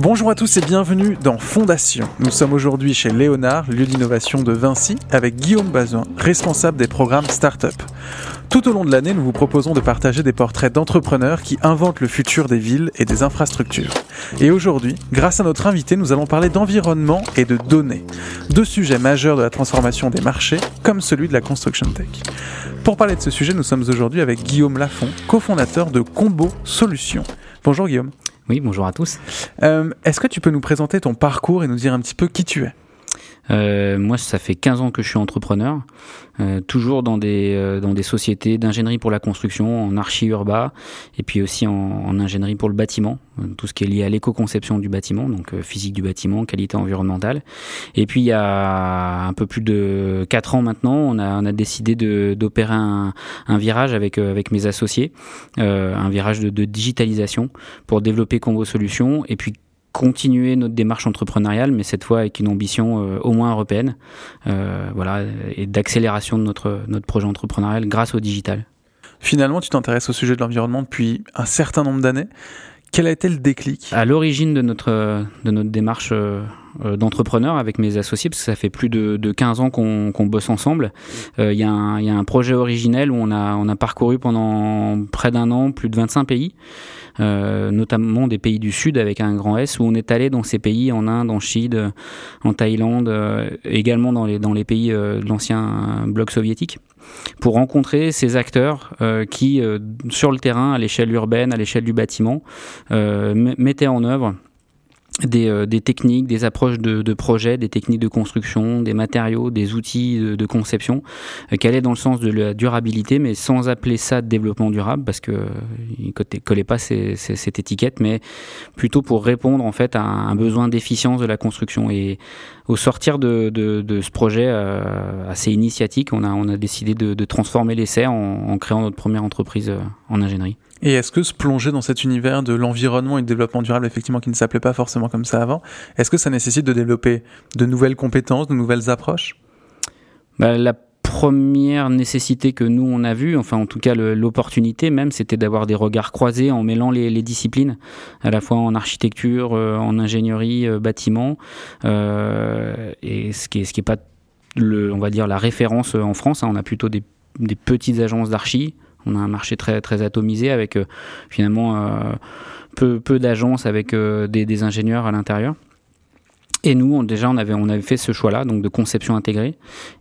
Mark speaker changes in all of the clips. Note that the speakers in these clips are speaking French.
Speaker 1: Bonjour à tous et bienvenue dans Fondation. Nous sommes aujourd'hui chez Léonard, lieu d'innovation de Vinci, avec Guillaume Bazin, responsable des programmes Startup. Tout au long de l'année, nous vous proposons de partager des portraits d'entrepreneurs qui inventent le futur des villes et des infrastructures. Et aujourd'hui, grâce à notre invité, nous allons parler d'environnement et de données. Deux sujets majeurs de la transformation des marchés, comme celui de la construction tech. Pour parler de ce sujet, nous sommes aujourd'hui avec Guillaume Lafont, cofondateur de Combo Solutions. Bonjour Guillaume.
Speaker 2: Oui, bonjour à tous.
Speaker 1: Euh, Est-ce que tu peux nous présenter ton parcours et nous dire un petit peu qui tu es?
Speaker 2: Euh, moi, ça fait 15 ans que je suis entrepreneur, euh, toujours dans des, euh, dans des sociétés d'ingénierie pour la construction, en archi-urba, et puis aussi en, en, ingénierie pour le bâtiment, euh, tout ce qui est lié à l'éco-conception du bâtiment, donc euh, physique du bâtiment, qualité environnementale. Et puis il y a un peu plus de 4 ans maintenant, on a, on a décidé d'opérer un, un, virage avec, euh, avec mes associés, un virage de, de digitalisation pour développer Combo Solutions, et puis continuer notre démarche entrepreneuriale, mais cette fois avec une ambition euh, au moins européenne, euh, voilà, et d'accélération de notre, notre projet entrepreneurial grâce au digital.
Speaker 1: Finalement, tu t'intéresses au sujet de l'environnement depuis un certain nombre d'années. Quel a été le déclic?
Speaker 2: À l'origine de notre, de notre démarche euh, d'entrepreneur avec mes associés, parce que ça fait plus de, de 15 ans qu'on qu bosse ensemble, il euh, y, y, a un projet originel où on a, on a parcouru pendant près d'un an plus de 25 pays. Euh, notamment des pays du Sud avec un grand S, où on est allé dans ces pays, en Inde, en Chine, en Thaïlande, euh, également dans les, dans les pays euh, de l'ancien bloc soviétique, pour rencontrer ces acteurs euh, qui, euh, sur le terrain, à l'échelle urbaine, à l'échelle du bâtiment, mettaient en œuvre des, euh, des, techniques, des approches de, de projets, des techniques de construction, des matériaux, des outils de, de conception, euh, qui allaient dans le sens de la durabilité, mais sans appeler ça de développement durable, parce que euh, il ne collait pas ces, ces, cette étiquette, mais plutôt pour répondre en fait à un besoin d'efficience de la construction. Et au sortir de, de, ce projet euh, assez initiatique, on a, on a décidé de, de transformer l'essai en, en, créant notre première entreprise euh, en ingénierie.
Speaker 1: Et est-ce que se plonger dans cet univers de l'environnement et du développement durable, effectivement, qui ne s'appelait pas forcément comme ça avant, est-ce que ça nécessite de développer de nouvelles compétences, de nouvelles approches?
Speaker 2: Bah, La première nécessité que nous on a vue, enfin en tout cas l'opportunité même, c'était d'avoir des regards croisés en mêlant les, disciplines, à la fois en architecture, euh, en ingénierie, euh, bâtiment, euh, et ce qui est, ce qui est pas le, on va dire la référence en France. Hein, on a plutôt des, des petites agences d'archi. On a un marché très très atomisé avec euh, finalement euh, peu, peu d'agences avec euh, des, des ingénieurs à l'intérieur. Et nous, on, déjà, on avait, on avait fait ce choix-là, donc de conception intégrée.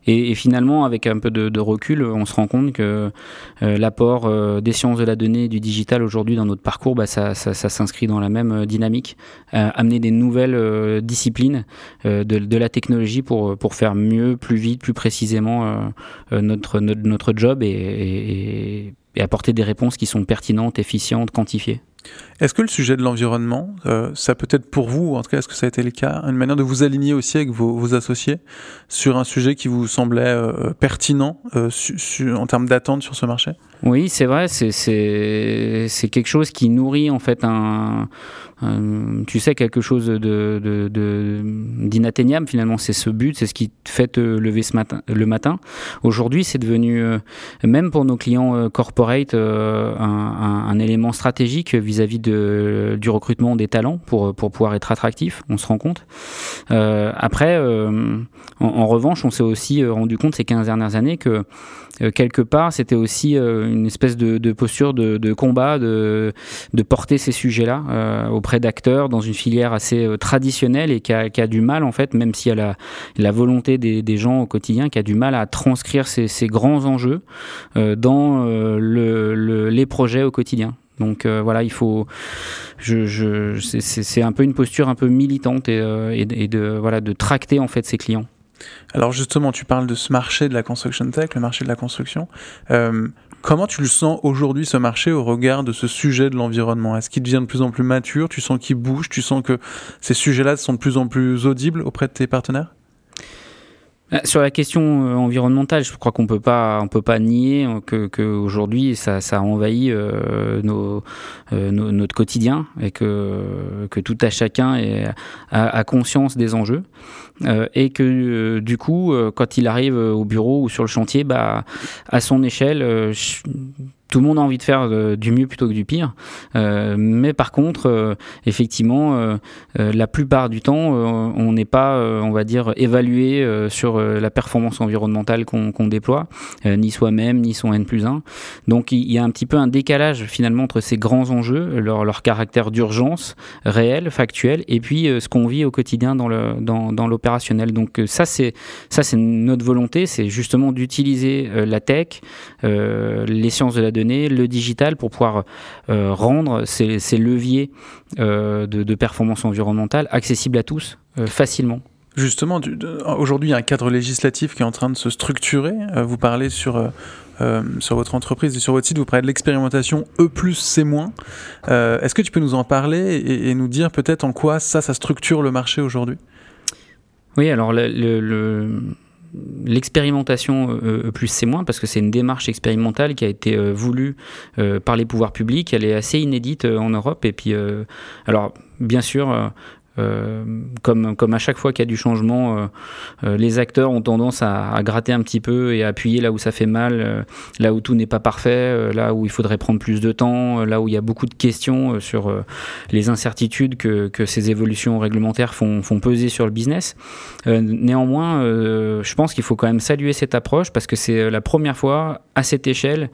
Speaker 2: Et, et, finalement, avec un peu de, recul, on se rend compte que euh, l'apport euh, des sciences de la donnée et du digital aujourd'hui dans notre parcours, bah, ça, s'inscrit dans la même dynamique. Euh, amener des nouvelles disciplines de, la technologie pour, pour faire mieux, plus vite, plus précisément notre, notre, job et, et apporter des réponses qui sont pertinentes, efficientes, quantifiées.
Speaker 1: Est-ce que le sujet de l'environnement, euh, ça peut être pour vous, ou en tout cas est-ce que ça a été le cas, une manière de vous aligner aussi avec vos, associés sur un sujet qui vous semblait euh, pertinent euh, en termes d'attente sur ce marché?
Speaker 2: Oui, c'est vrai, c'est quelque chose qui nourrit en fait un tu sais, quelque chose de, d'inatteignable finalement. C'est ce but, c'est ce qui te fait te lever ce matin, le matin. Aujourd'hui, c'est devenu, euh, même pour nos clients euh, corporate, euh, un, élément stratégique vis-à-vis du recrutement des talents pour, pour pouvoir être attractif, on se rend compte. Euh, après, euh, en, revanche, on s'est aussi rendu compte ces 15 dernières années que euh, quelque part, c'était aussi une espèce de, de posture de, de, combat, de, de porter ces sujets-là euh, auprès d'acteurs dans une filière assez euh, traditionnelle et qui a, qui a, du mal, en fait, même s'il y a la, volonté des, des, gens au quotidien, qui a du mal à transcrire ces, ces grands enjeux euh, dans le, le, les projets au quotidien. Donc euh, voilà, il faut. Je, je, c'est un peu une posture un peu militante et, euh, et, de voilà de tracter en fait ses clients.
Speaker 1: Alors justement, tu parles de ce marché de la construction tech, le marché de la construction. Euh, comment tu le sens aujourd'hui ce marché au regard de ce sujet de l'environnement? Est-ce qu'il devient de plus en plus mature? Tu sens qu'il bouge? Tu sens que ces sujets-là sont de plus en plus audibles auprès de tes partenaires?
Speaker 2: Sur la question euh, environnementale, je crois qu'on peut pas, on peut pas nier que, que aujourd'hui ça, ça envahit euh, nos, euh, notre quotidien et que, que tout à chacun est, a, conscience des enjeux. Euh, et que euh, du coup, quand il arrive au bureau ou sur le chantier, bah, à son échelle, tout le monde a envie de faire euh, du mieux plutôt que du pire. Euh, mais par contre, euh, effectivement, la plupart du temps, on n'est pas, on va dire, évalué sur la performance environnementale qu'on déploie, ni soi-même, ni son N plus 1. Donc il y a un petit peu un décalage finalement entre ces grands enjeux, leur, leur caractère d'urgence réel, factuel, et puis ce qu'on vit au quotidien dans l'opérationnel. Dans, Donc ça, c'est notre volonté, c'est justement d'utiliser la tech, les sciences de la le digital pour pouvoir euh, rendre ces, leviers euh, de, performance environnementale accessibles à tous euh, facilement.
Speaker 1: Justement, aujourd'hui, il y a un cadre législatif qui est en train de se structurer. Vous parlez sur, sur votre entreprise et sur votre site, vous parlez de l'expérimentation E plus C moins. Est-ce que tu peux nous en parler et, nous dire peut-être en quoi ça, ça structure le marché aujourd'hui?
Speaker 2: Oui, alors le, le l'expérimentation euh, plus c'est moins parce que c'est une démarche expérimentale qui a été euh, voulue euh, par les pouvoirs publics. Elle est assez inédite en Europe et puis alors bien sûr euh, comme, comme à chaque fois qu'il y a du changement, euh, euh, les acteurs ont tendance à, gratter un petit peu et à appuyer là où ça fait mal, là où tout n'est pas parfait, là où il faudrait prendre plus de temps, là où il y a beaucoup de questions sur les incertitudes que, ces évolutions réglementaires font, peser sur le business. néanmoins, je pense qu'il faut quand même saluer cette approche parce que c'est la première fois à cette échelle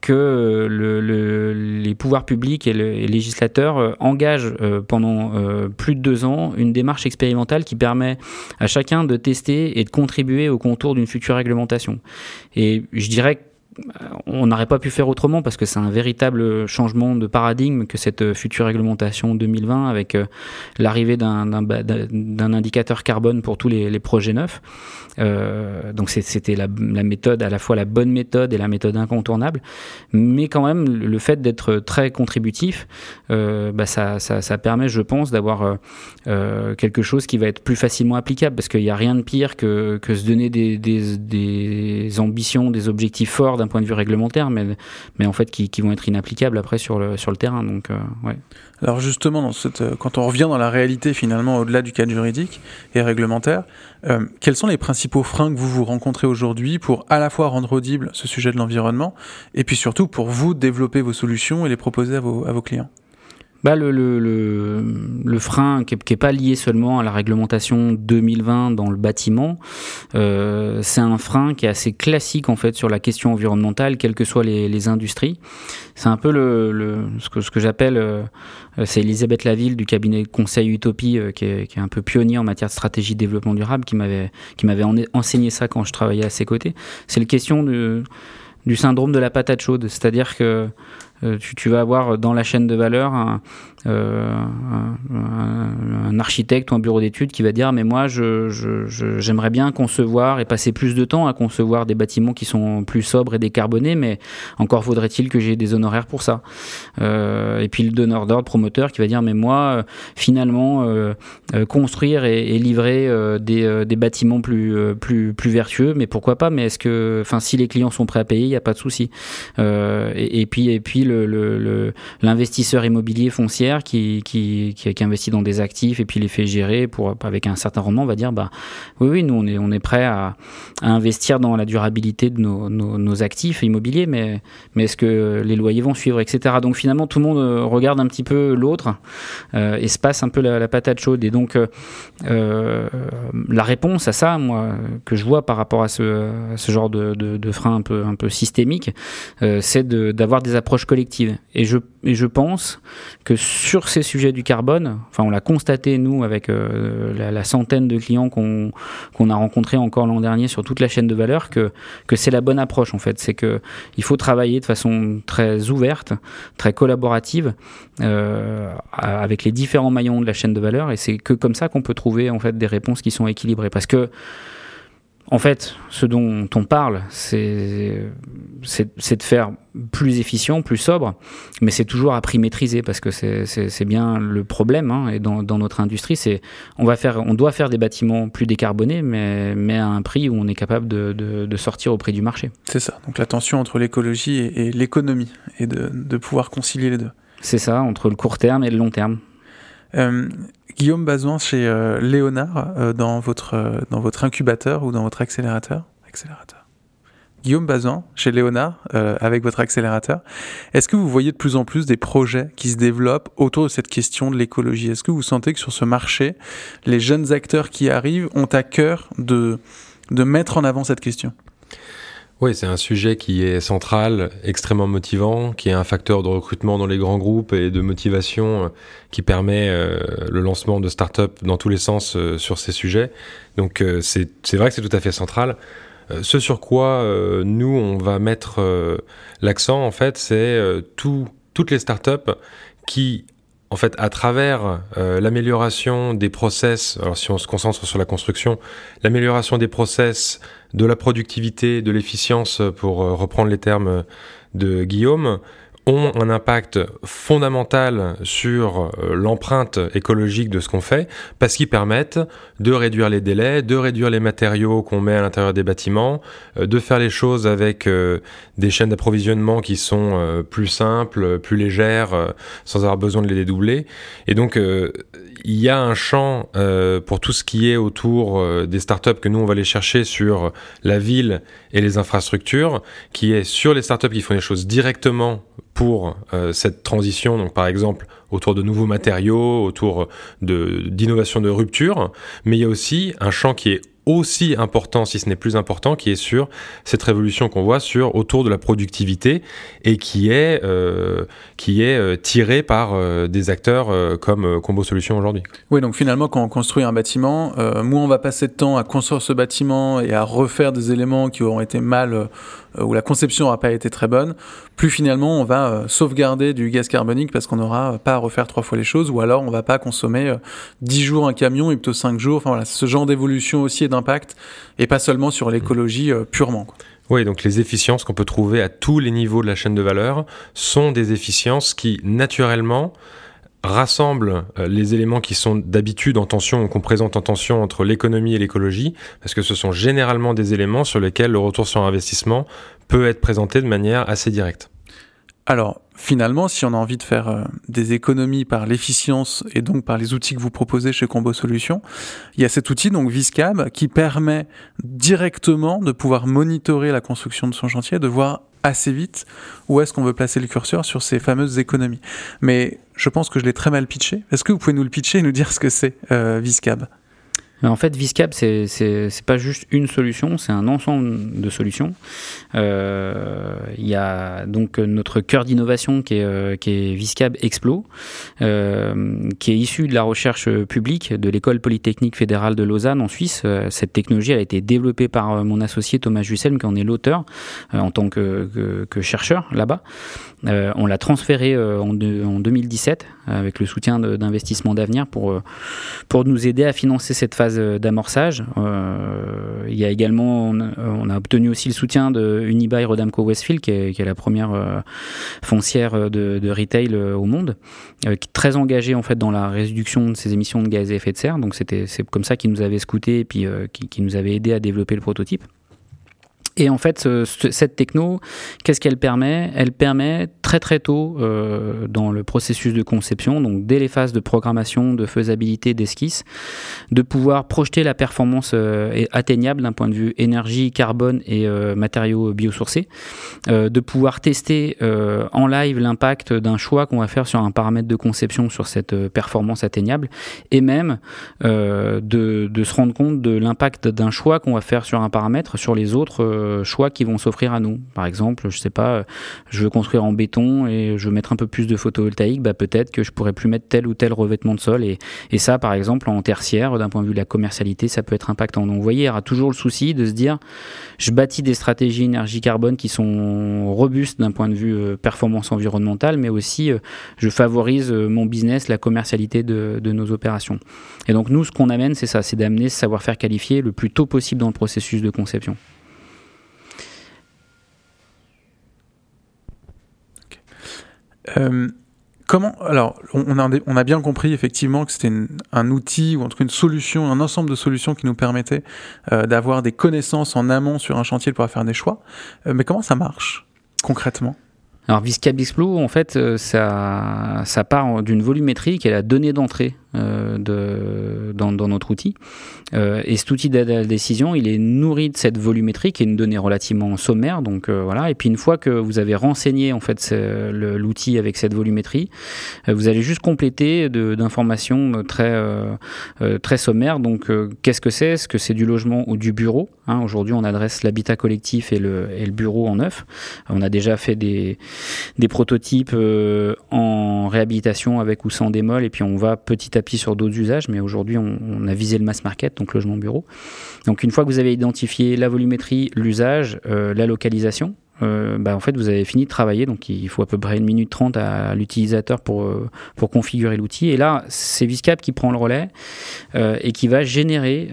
Speaker 2: que le, les pouvoirs publics et, les législateurs engagent pendant plus de deux une démarche expérimentale qui permet à chacun de tester et de contribuer au contour d'une future réglementation. Et je dirais que on n'aurait pas pu faire autrement parce que c'est un véritable changement de paradigme que cette future réglementation 2020 avec euh, l'arrivée d'un indicateur carbone pour tous les, projets neufs. Euh, donc c'était la, méthode, à la fois la bonne méthode et la méthode incontournable. Mais quand même, le fait d'être très contributif, euh, bah ça, permet, je pense, d'avoir quelque chose qui va être plus facilement applicable parce qu'il n'y a rien de pire que, se donner des ambitions, des objectifs forts d'un point de vue réglementaire, mais, mais en fait qui, vont être inapplicables après sur le, terrain. Donc, euh.
Speaker 1: Alors justement, euh, quand on revient dans la réalité finalement au-delà du cadre juridique et réglementaire, euh, quels sont les principaux freins que vous vous rencontrez aujourd'hui pour à la fois rendre audible ce sujet de l'environnement et puis surtout pour vous développer vos solutions et les proposer à vos clients?
Speaker 2: Bah, le, le, le, frein qui n'est pas lié seulement à la réglementation 2020 dans le bâtiment, euh, c'est un frein qui est assez classique en fait sur la question environnementale, quelles que soient les, industries. C'est un peu le, ce que, ce que j'appelle, euh, c'est Elisabeth Laville du cabinet Conseil Utopie, euh, qui, est, qui, est, un peu pionnier en matière de stratégie de développement durable, qui m'avait qui m'avait enseigné ça quand je travaillais à ses côtés. C'est la question de, du syndrome de la patate chaude, c'est-à-dire que euh, tu, vas avoir dans la chaîne de valeur euh, architecte ou un bureau d'études qui va dire mais moi je, j'aimerais bien concevoir et passer plus de temps à concevoir des bâtiments qui sont plus sobres et décarbonés mais encore faudrait-il que j'ai des honoraires pour ça. Euh, et puis le donneur d'ordre promoteur qui va dire mais moi finalement euh, construire et, livrer des, des, bâtiments plus, plus, plus vertueux mais pourquoi pas mais est-ce que enfin si les clients sont prêts à payer il n'y a pas de souci. Et, puis et puis le, l'investisseur immobilier foncier qui, qui, qui, investit dans des actifs et puis les fait gérer pour, avec un certain rendement, on va dire bah, oui, oui, nous on est, on est prêt à, investir dans la durabilité de nos, actifs immobiliers, mais, mais est-ce que les loyers vont suivre, etc. Donc finalement, tout le monde euh, regarde un petit peu l'autre euh, et se passe un peu la, patate chaude. Et donc, euh, la réponse à ça, moi, que je vois par rapport à ce, genre de, frein un peu, un peu systémique, c'est d'avoir des approches collectives. Et je, et je pense que sur ces sujets du carbone, enfin on l'a constaté nous avec euh, la, centaine de clients qu'on a rencontrés encore l'an dernier sur toute la chaîne de valeur, que, que c'est la bonne approche en fait. C'est que il faut travailler de façon très ouverte, très collaborative euh, avec les différents maillons de la chaîne de valeur, et c'est que comme ça qu'on peut trouver en fait des réponses qui sont équilibrées. Parce que en fait, ce dont on parle, c'est de faire plus efficient, plus sobre, mais c'est toujours à prix maîtrisé parce que c'est bien le problème. Hein, et dans, notre industrie, c'est on va faire, on doit faire des bâtiments plus décarbonés, mais, mais à un prix où on est capable de, de, sortir au prix du marché.
Speaker 1: C'est ça. Donc la tension entre l'écologie et, l'économie et de, de pouvoir concilier les deux.
Speaker 2: C'est ça, entre le court terme et le long terme.
Speaker 1: Euh, Guillaume Bazouin chez euh, Léonard, euh, dans, votre, dans votre incubateur ou dans votre accélérateur? Accélérateur. Guillaume Bazin, chez Léonard, avec votre accélérateur, est-ce que vous voyez de plus en plus des projets qui se développent autour de cette question de l'écologie? Est-ce que vous sentez que sur ce marché, les jeunes acteurs qui arrivent ont à cœur de, de mettre en avant cette question?
Speaker 3: Oui, c'est un sujet qui est central, extrêmement motivant, qui est un facteur de recrutement dans les grands groupes et de motivation euh, qui permet euh, le lancement de start-up dans tous les sens euh, sur ces sujets. Donc c'est vrai que c'est tout à fait central. ce sur quoi nous, on va mettre l'accent, en fait, c'est toutes les start-up qui en fait, à travers l'amélioration des process, alors si on se concentre sur la construction, l'amélioration des process, de la productivité, de l'efficience, pour euh, reprendre les termes de Guillaume, ont un impact fondamental sur euh, l'empreinte écologique de ce qu'on fait, parce qu'ils permettent de réduire les délais, de réduire les matériaux qu'on met à l'intérieur des bâtiments, euh, de faire les choses avec des chaînes d'approvisionnement qui sont plus simples, plus légères, sans avoir besoin de les dédoubler. Et donc, il y a un champ euh, pour tout ce qui est autour euh, des startups que nous on va aller chercher sur la ville et les infrastructures, qui est sur les startups qui font les choses directement pour euh, cette transition, donc par exemple autour de nouveaux matériaux, autour de d'innovation de rupture, mais il y a aussi un champ qui est aussi important, si ce n'est plus important, qui est sur cette révolution qu'on voit sur autour de la productivité et qui est euh, qui est euh, tirée par euh, des acteurs comme Combo Solutions aujourd'hui.
Speaker 1: Oui, donc finalement, quand on construit un bâtiment, moins on va passer de temps à construire ce bâtiment et à refaire des éléments qui auront été mal où la conception n'aura pas été très bonne, plus finalement on va sauvegarder du gaz carbonique parce qu'on n'aura pas à refaire trois fois les choses, ou alors on va pas consommer 10 jours un camion et plutôt 5 jours. Enfin voilà, ce genre d'évolution aussi d'impact et pas seulement sur l'écologie euh, purement.
Speaker 3: Oui, donc les efficiences qu'on peut trouver à tous les niveaux de la chaîne de valeur sont des efficiences qui, naturellement, rassemblent euh, les éléments qui sont d'habitude en tension ou qu'on présente en tension entre l'économie et l'écologie, parce que ce sont généralement des éléments sur lesquels le retour sur investissement peut être présenté de manière assez directe.
Speaker 1: Alors, finalement, si on a envie de faire euh, des économies par l'efficience et donc par les outils que vous proposez chez Combo Solutions, il y a cet outil, donc Viscab, qui permet directement de pouvoir monitorer la construction de son chantier, de voir assez vite où est-ce qu'on veut placer le curseur sur ces fameuses économies. Mais je pense que je l'ai très mal pitché. Est-ce que vous pouvez nous le pitcher et nous dire ce que c'est euh, Viscab?
Speaker 2: En fait, Viscap, c'est c'est pas juste une solution, c'est un ensemble de solutions. Euh, il y a donc notre cœur d'innovation qui est, euh, qui Explo, euh, qui est issu de la recherche publique de l'école polytechnique fédérale de Lausanne en Suisse. Cette technologie a été développée par mon associé Thomas Jusselm, qui en est l'auteur en tant que, chercheur là-bas. On l'a transféré en, en, 2017 avec le soutien d'investissement d'avenir pour, pour nous aider à financer cette phase d'amorçage. il y a également, on a, obtenu aussi le soutien de Unibail Rodamco Westfield, qui est, la première foncière de, de, retail au monde, qui est très engagée en fait dans la réduction de ses émissions de gaz à effet de serre. Donc c'était c'est comme ça qu'ils nous avaient scouté et puis qui, qui nous avait aidé à développer le prototype. Et en fait, cette techno, qu'est-ce qu'elle permet? Elle permet très très tôt euh, dans le processus de conception, donc dès les phases de programmation, de faisabilité, d'esquisse, de pouvoir projeter la performance euh, atteignable d'un point de vue énergie, carbone et euh, matériaux biosourcés, euh, de pouvoir tester euh, en live l'impact d'un choix qu'on va faire sur un paramètre de conception sur cette euh, performance atteignable, et même de, de, se rendre compte de l'impact d'un choix qu'on va faire sur un paramètre sur les autres euh, choix qui vont s'offrir à nous. Par exemple, je sais pas, euh, je veux construire en béton et je veux mettre un peu plus de photovoltaïque, bah peut-être que je pourrais plus mettre tel ou tel revêtement de sol et, ça, par exemple, en tertiaire, d'un point de vue de la commercialité, ça peut être impactant. Donc, vous voyez, il y aura toujours le souci de se dire, je bâtis des stratégies énergie carbone qui sont robustes d'un point de vue euh, performance environnementale, mais aussi je favorise mon business, la commercialité de, de nos opérations. Et donc nous, ce qu'on amène, c'est ça, c'est d'amener ce savoir-faire qualifié le plus tôt possible dans le processus de conception.
Speaker 1: Euh, comment alors on a, on a bien compris effectivement que c'était un outil ou en tout cas une solution, un ensemble de solutions qui nous permettait euh, d'avoir des connaissances en amont sur un chantier pour faire des choix. Euh, mais comment ça marche concrètement?
Speaker 2: Alors Viscab Explo, en fait, ça, ça part d'une volumétrie qui est la donnée d'entrée de, dans, notre outil. et cet outil d'aide à la décision, il est nourri de cette volumétrie qui est une donnée relativement sommaire. Donc voilà. Et puis une fois que vous avez renseigné en fait l'outil avec cette volumétrie, vous allez juste compléter d'informations très très sommaires. Donc qu'est-ce que c'est? Est-ce que c'est du logement ou du bureau? Hein Aujourd'hui, on adresse l'habitat collectif et le, et le bureau en neuf. On a déjà fait des, des prototypes euh, en réhabilitation avec ou sans démol, et puis on va petit à sur d'autres usages, mais aujourd'hui on, a visé le mass market, donc logement bureau. Donc une fois que vous avez identifié la volumétrie, l'usage, euh, la localisation, euh, bah, en fait, vous avez fini de travailler, donc il faut à peu près une minute trente à l'utilisateur pour, euh, pour configurer l'outil. Et là, c'est Viscap qui prend le relais euh, et qui va générer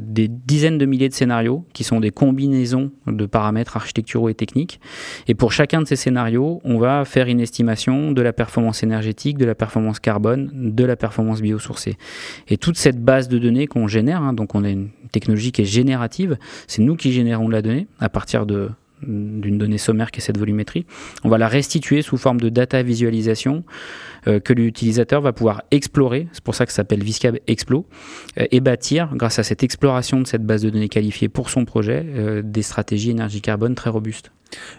Speaker 2: des dizaines de milliers de scénarios qui sont des combinaisons de paramètres architecturaux et techniques. Et pour chacun de ces scénarios, on va faire une estimation de la performance énergétique, de la performance carbone, de la performance biosourcée. Et toute cette base de données qu'on génère, hein, donc on a une technologie qui est générative, c'est nous qui générons la donnée à partir de d'une donnée sommaire qui est cette volumétrie. On va la restituer sous forme de data visualisation euh, que l'utilisateur va pouvoir explorer, c'est pour ça que ça s'appelle Viscab Explo, euh, et bâtir, grâce à cette exploration de cette base de données qualifiée pour son projet, euh, des stratégies énergie carbone très robustes.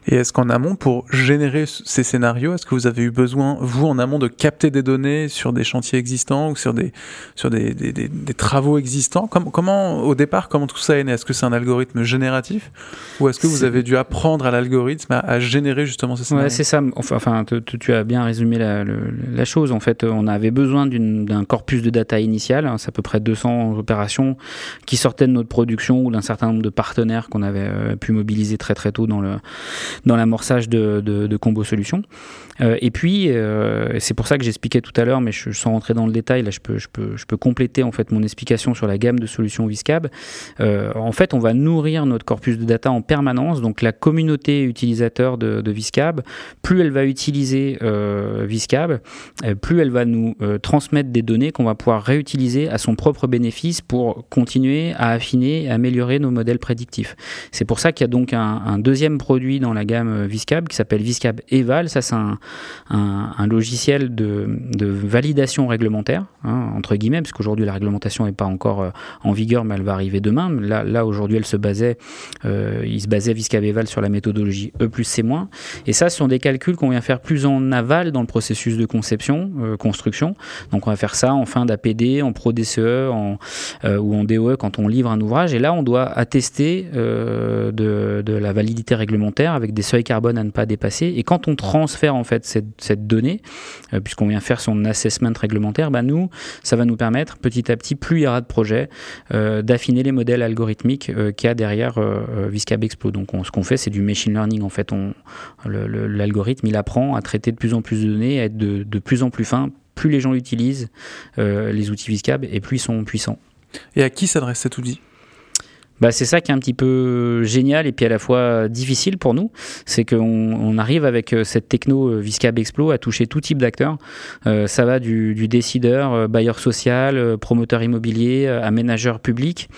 Speaker 1: Et est-ce qu'en amont, pour générer ces scénarios, est-ce que vous avez eu besoin, vous, en amont, de capter des données sur des chantiers existants ou sur des, sur des, des, des, travaux existants? Comment, comment, au départ, comment tout ça est né? Est-ce que c'est un algorithme génératif ou est-ce que vous avez dû apprendre à l'algorithme à, générer justement ces scénarios?
Speaker 2: Ouais, c'est ça. Enfin, tu, as bien résumé la, la, chose. En fait, on avait besoin d'un corpus de data initial. Hein, c'est à peu près 200 opérations qui sortaient de notre production ou d'un certain nombre de partenaires qu'on avait euh, pu mobiliser très très tôt dans le dans l'amorçage de, Combo Solutions. Euh, et puis, euh, c'est pour ça que j'expliquais tout à l'heure, mais je, sans rentrer dans le détail, là, je peux, je peux, je peux compléter en fait mon explication sur la gamme de solutions Viscab. Euh, en fait, on va nourrir notre corpus de data en permanence. Donc, la communauté utilisateur de, Viscab, plus elle va utiliser Viscab, plus elle va nous transmettre des données qu'on va pouvoir réutiliser à son propre bénéfice pour continuer à affiner et améliorer nos modèles prédictifs. C'est pour ça qu'il y a donc un deuxième produit dans la gamme Viscab qui s'appelle Viscab Eval. Ça, c'est un, logiciel de, validation réglementaire, hein, entre guillemets, parce qu'aujourd'hui la réglementation n'est pas encore euh, en vigueur, mais elle va arriver demain. Là, là aujourd'hui, elle se basait, euh, il se basait Viscab Eval sur la méthodologie E plus C-. Et ça, ce sont des calculs qu'on vient faire plus en aval dans le processus de conception, euh, construction. Donc on va faire ça en fin d'APD, en Pro DCE en, ou en DOE quand on livre un ouvrage. Et là, on doit attester de la validité réglementaire avec des seuils carbone à ne pas dépasser. Et quand on transfère en fait cette, donnée, euh, puisqu'on vient faire son assessment réglementaire, bah nous, ça va nous permettre petit à petit, plus il y aura de projets, euh, d'affiner les modèles algorithmiques euh, qu'il y a derrière Viscab Explo. Donc ce qu'on fait, c'est du machine learning. En fait, l'algorithme, il apprend à traiter de plus en plus de données, à être de, de plus en plus fin. Plus les gens utilisent les outils Viscab et plus ils sont puissants.
Speaker 1: Et à qui s'adresse cet outil?
Speaker 2: Bah, c'est ça qui est un petit peu génial et puis à la fois difficile pour nous, c'est qu'on on arrive avec euh, cette techno euh, Viscab Explo à toucher tout type d'acteurs. Euh, ça va du, décideur, bailleur social, promoteur immobilier, aménageur public,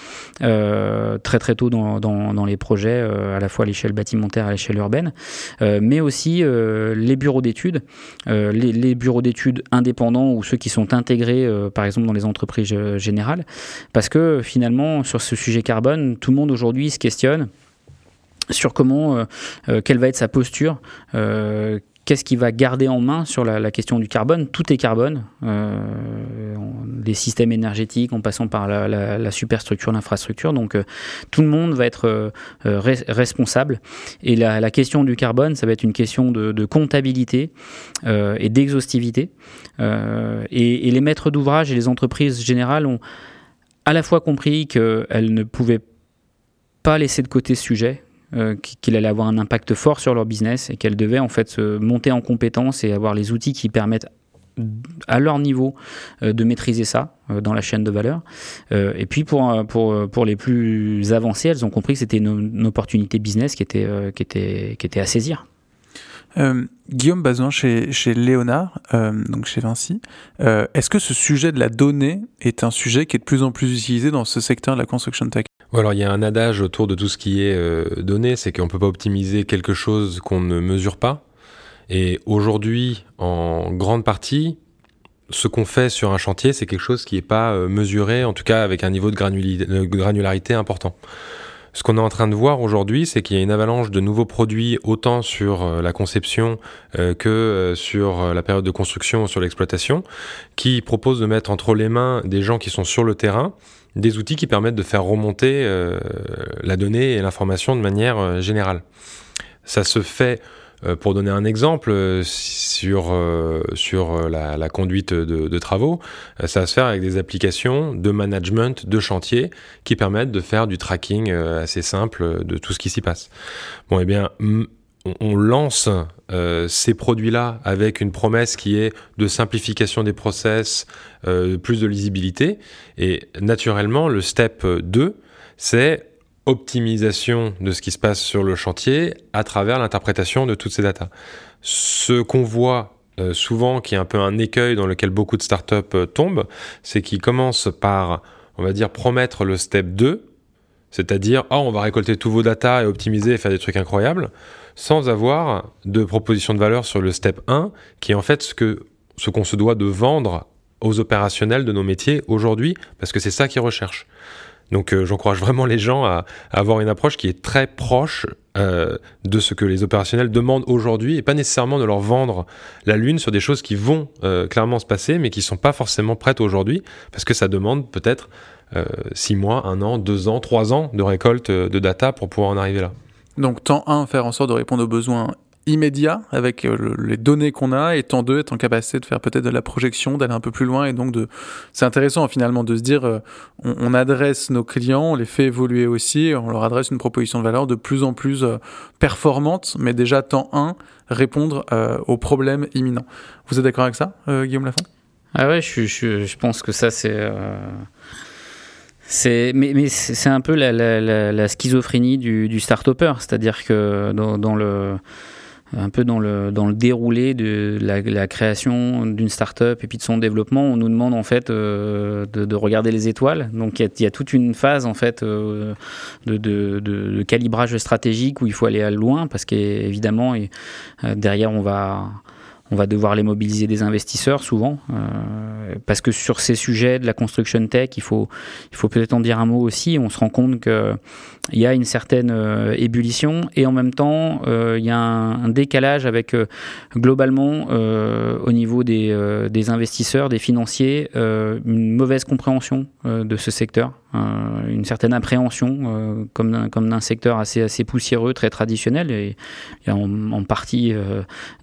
Speaker 2: euh, très très tôt dans les projets, à la fois à l'échelle bâtimentaire, à l'échelle urbaine, mais aussi les bureaux d'études, les, les, bureaux d'études indépendants ou ceux qui sont intégrés, par exemple dans les entreprises générales, parce que finalement sur ce sujet carbone tout le monde aujourd'hui se questionne sur comment, euh, euh, quelle va être sa posture, euh, qu'est-ce qu'il va garder en main sur la, question du carbone Tout est carbone, des systèmes énergétiques en passant par la, superstructure, l'infrastructure. Donc tout le monde va être responsable. Et la, question du carbone, ça va être une question de, comptabilité et d'exhaustivité. Et, les maîtres d'ouvrage et les entreprises générales ont à la fois compris qu'elles ne pouvaient pas laisser de côté ce sujet, euh, qu'il allait avoir un impact fort sur leur business et qu'elles devaient en fait se monter en compétences et avoir les outils qui permettent à leur niveau euh, de maîtriser ça euh, dans la chaîne de valeur. et puis pour, les plus avancés, elles ont compris que c'était une, opportunité business qui était à saisir.
Speaker 1: Euh, Guillaume Bazin chez, chez Léonard, euh, donc chez Vinci, euh, est-ce que ce sujet de la donnée est un sujet qui est de plus en plus utilisé dans ce secteur de la construction tech
Speaker 3: alors il y a un adage autour de tout ce qui est donné, c'est qu'on ne peut pas optimiser quelque chose qu'on ne mesure pas. Et aujourd'hui, en grande partie, ce qu'on fait sur un chantier, c'est quelque chose qui n'est pas mesuré, en tout cas avec un niveau de granularité important. Ce qu'on est en train de voir aujourd'hui, c'est qu'il y a une avalanche de nouveaux produits, autant sur euh, la conception euh, que euh, sur la période de construction ou sur l'exploitation, qui proposent de mettre entre les mains des gens qui sont sur le terrain des outils qui permettent de faire remonter la donnée et l'information de manière générale. Ça se fait pour donner un exemple, euh, sur, euh, sur la, conduite de, travaux, ça va se faire avec des applications de management de chantier qui permettent de faire du tracking assez simple de tout ce qui s'y passe. Bon, eh bien, on lance ces produits-là avec une promesse qui est de simplification des process, plus de lisibilité. Et naturellement, le step 2, c'est optimisation de ce qui se passe sur le chantier à travers l'interprétation de toutes ces datas. Ce qu'on voit euh, souvent, qui est un peu un écueil dans lequel beaucoup de startups euh, tombent, c'est qu'ils commencent par, on va dire, promettre le step 2, c'est-à-dire, oh, on va récolter tous vos datas et optimiser et faire des trucs incroyables, sans avoir de proposition de valeur sur le step 1, qui est en fait ce que ce qu'on se doit de vendre aux opérationnels de nos métiers aujourd'hui, parce que c'est ça qu'ils recherchent. Donc euh, j'encourage vraiment les gens à, avoir une approche qui est très proche euh, de ce que les opérationnels demandent aujourd'hui et pas nécessairement de leur vendre la lune sur des choses qui vont euh, clairement se passer mais qui sont pas forcément prêtes aujourd'hui parce que ça demande peut-être six mois, un an, deux ans, trois ans de récolte de data pour pouvoir en arriver là.
Speaker 1: Donc, temps 1, faire en sorte de répondre aux besoins immédiat avec euh, les données qu'on a et tant deux être en capacité de faire peut-être de la projection, d'aller un peu plus loin et donc de c'est intéressant finalement de se dire euh, on, adresse nos clients, on les fait évoluer aussi, on leur adresse une proposition de valeur de plus en plus euh, performante, mais déjà temps 1 répondre aux problèmes imminents. Vous êtes d'accord avec ça, Guillaume Lafont?
Speaker 2: Ah ouais, je, je, pense que ça c'est c'est, mais, mais c'est un peu la, la, schizophrénie du, du start-upper, c'est-à-dire que dans le un peu dans le, dans le déroulé de la, création d'une start-up et puis de son développement, on nous demande en fait euh, de, regarder les étoiles. Donc il y, a toute une phase en fait euh, de, de, calibrage stratégique où il faut aller à loin parce qu'évidemment euh, derrière on va on va devoir les mobiliser des investisseurs souvent, euh, parce que sur ces sujets de la construction tech, il faut, il faut peut-être en dire un mot aussi. On se rend compte qu'il y a une certaine euh, ébullition et en même temps, euh, il y a un, décalage avec globalement au niveau des, des, investisseurs, des financiers, une mauvaise compréhension de ce secteur. Une certaine appréhension comme d'un comme d'un secteur assez assez poussiéreux, très traditionnel et il y a en, partie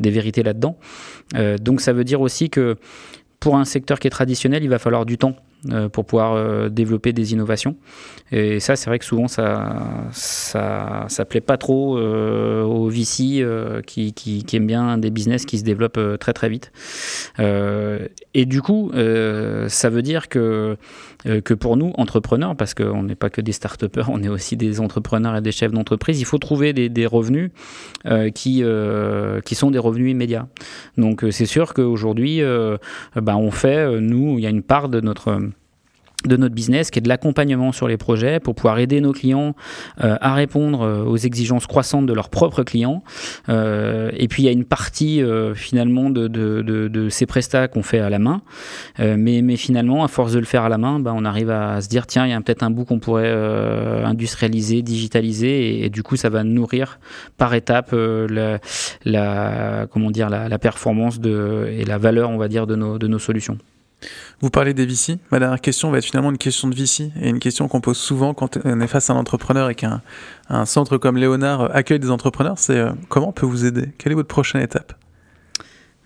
Speaker 2: des vérités là-dedans. Euh, donc ça veut dire aussi que pour un secteur qui est traditionnel, il va falloir du temps euh, pour pouvoir euh, développer des innovations. Et ça, c'est vrai que souvent, ça, ça, ça plaît pas trop euh, aux VC qui, qui, aiment bien des business qui se développent très très vite. et du coup, ça veut dire que que pour nous, entrepreneurs, parce qu'on n'est pas que des start on est aussi des entrepreneurs et des chefs d'entreprise, il faut trouver des, revenus qui, qui sont des revenus immédiats. Donc c'est sûr qu'aujourd'hui, ben, on fait, nous, il y a une part de notre de notre business, qui est de l'accompagnement sur les projets pour pouvoir aider nos clients euh, à répondre euh, aux exigences croissantes de leurs propres clients. Euh, et puis il y a une partie finalement de, de, de, de, ces prestats qu'on fait à la main, mais, mais finalement à force de le faire à la main, bah, on arrive à se dire tiens il y a peut-être un bout qu'on pourrait industrialiser, digitaliser, et, du coup ça va nourrir par étape la, la, comment dire la, la performance de, et la valeur on va dire de nos, de nos solutions.
Speaker 1: Vous parlez des VC. Ma dernière question va être finalement une question de VC et une question qu'on pose souvent quand on est face à un entrepreneur et qu'un un centre comme Léonard accueille des entrepreneurs. C'est euh, comment on peut vous aider? Quelle est votre prochaine étape?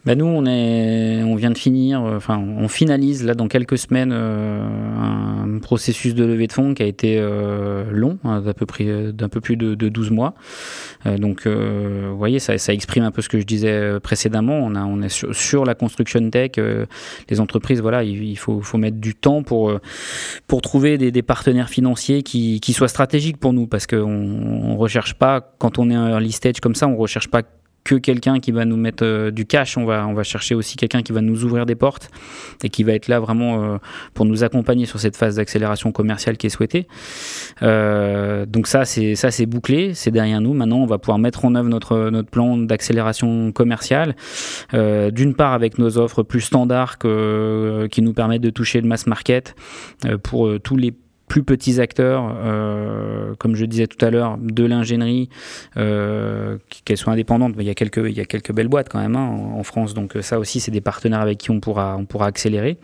Speaker 2: Bah nous, on, est, on vient de finir, euh, enfin, on finalise là dans quelques semaines euh, un processus de levée de fonds qui a été euh, long, hein, d'un peu, d'un peu plus de, de 12 mois. donc, vous voyez, ça, ça, exprime un peu ce que je disais précédemment. On, a, on est sur, sur la construction tech. les entreprises, voilà, il, faut, faut, mettre du temps pour, pour trouver des, des partenaires financiers qui, qui, soient stratégiques pour nous, parce qu'on ne recherche pas, quand on est un early stage comme ça, on recherche pas que quelqu'un qui va nous mettre euh, du cash, on va, on va chercher aussi quelqu'un qui va nous ouvrir des portes et qui va être là vraiment euh, pour nous accompagner sur cette phase d'accélération commerciale qui est souhaitée. Euh, donc ça, c'est ça, c'est bouclé, c'est derrière nous. Maintenant, on va pouvoir mettre en œuvre notre notre plan d'accélération commerciale. D'une part avec nos offres plus standards que, qui nous permettent de toucher le mass market pour tous les plus petits acteurs, euh, comme je disais tout à l'heure, de l'ingénierie, euh, qu'elles soient indépendantes. Il y, a quelques, il y a quelques belles boîtes quand même hein, en, France, donc ça aussi, c'est des partenaires avec qui on pourra, on pourra accélérer.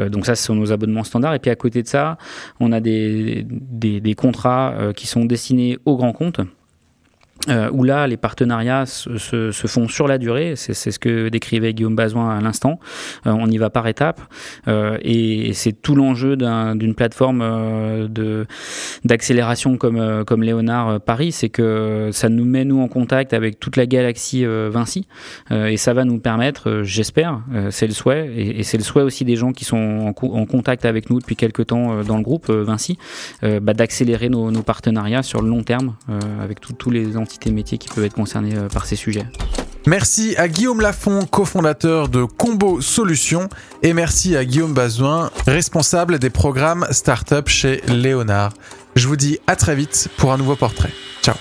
Speaker 2: Euh, donc ça, ce sont nos abonnements standards. Et puis à côté de ça, on a des, des, des contrats euh, qui sont destinés aux grands comptes. Euh, où là, les partenariats se, font sur la durée. C'est ce que décrivait Guillaume Bazoin à l'instant. Euh, on y va par étapes. Euh, et, c'est tout l'enjeu d'une plateforme d'accélération comme, Léonard Paris, c'est que ça nous met, nous, en contact avec toute la galaxie Vinci. et ça va nous permettre, j'espère, c'est le souhait, et, c'est le souhait aussi des gens qui sont en, contact avec nous depuis quelques temps dans le groupe Vinci, bah, d'accélérer nos, nos, partenariats sur le long terme avec tous les qui peuvent être concernées euh, par ces sujets.
Speaker 1: Merci à Guillaume Lafont, cofondateur de Combo Solutions, et merci à Guillaume Bazoin, responsable des programmes Startup chez Léonard. Je vous dis à très vite pour un nouveau portrait. Ciao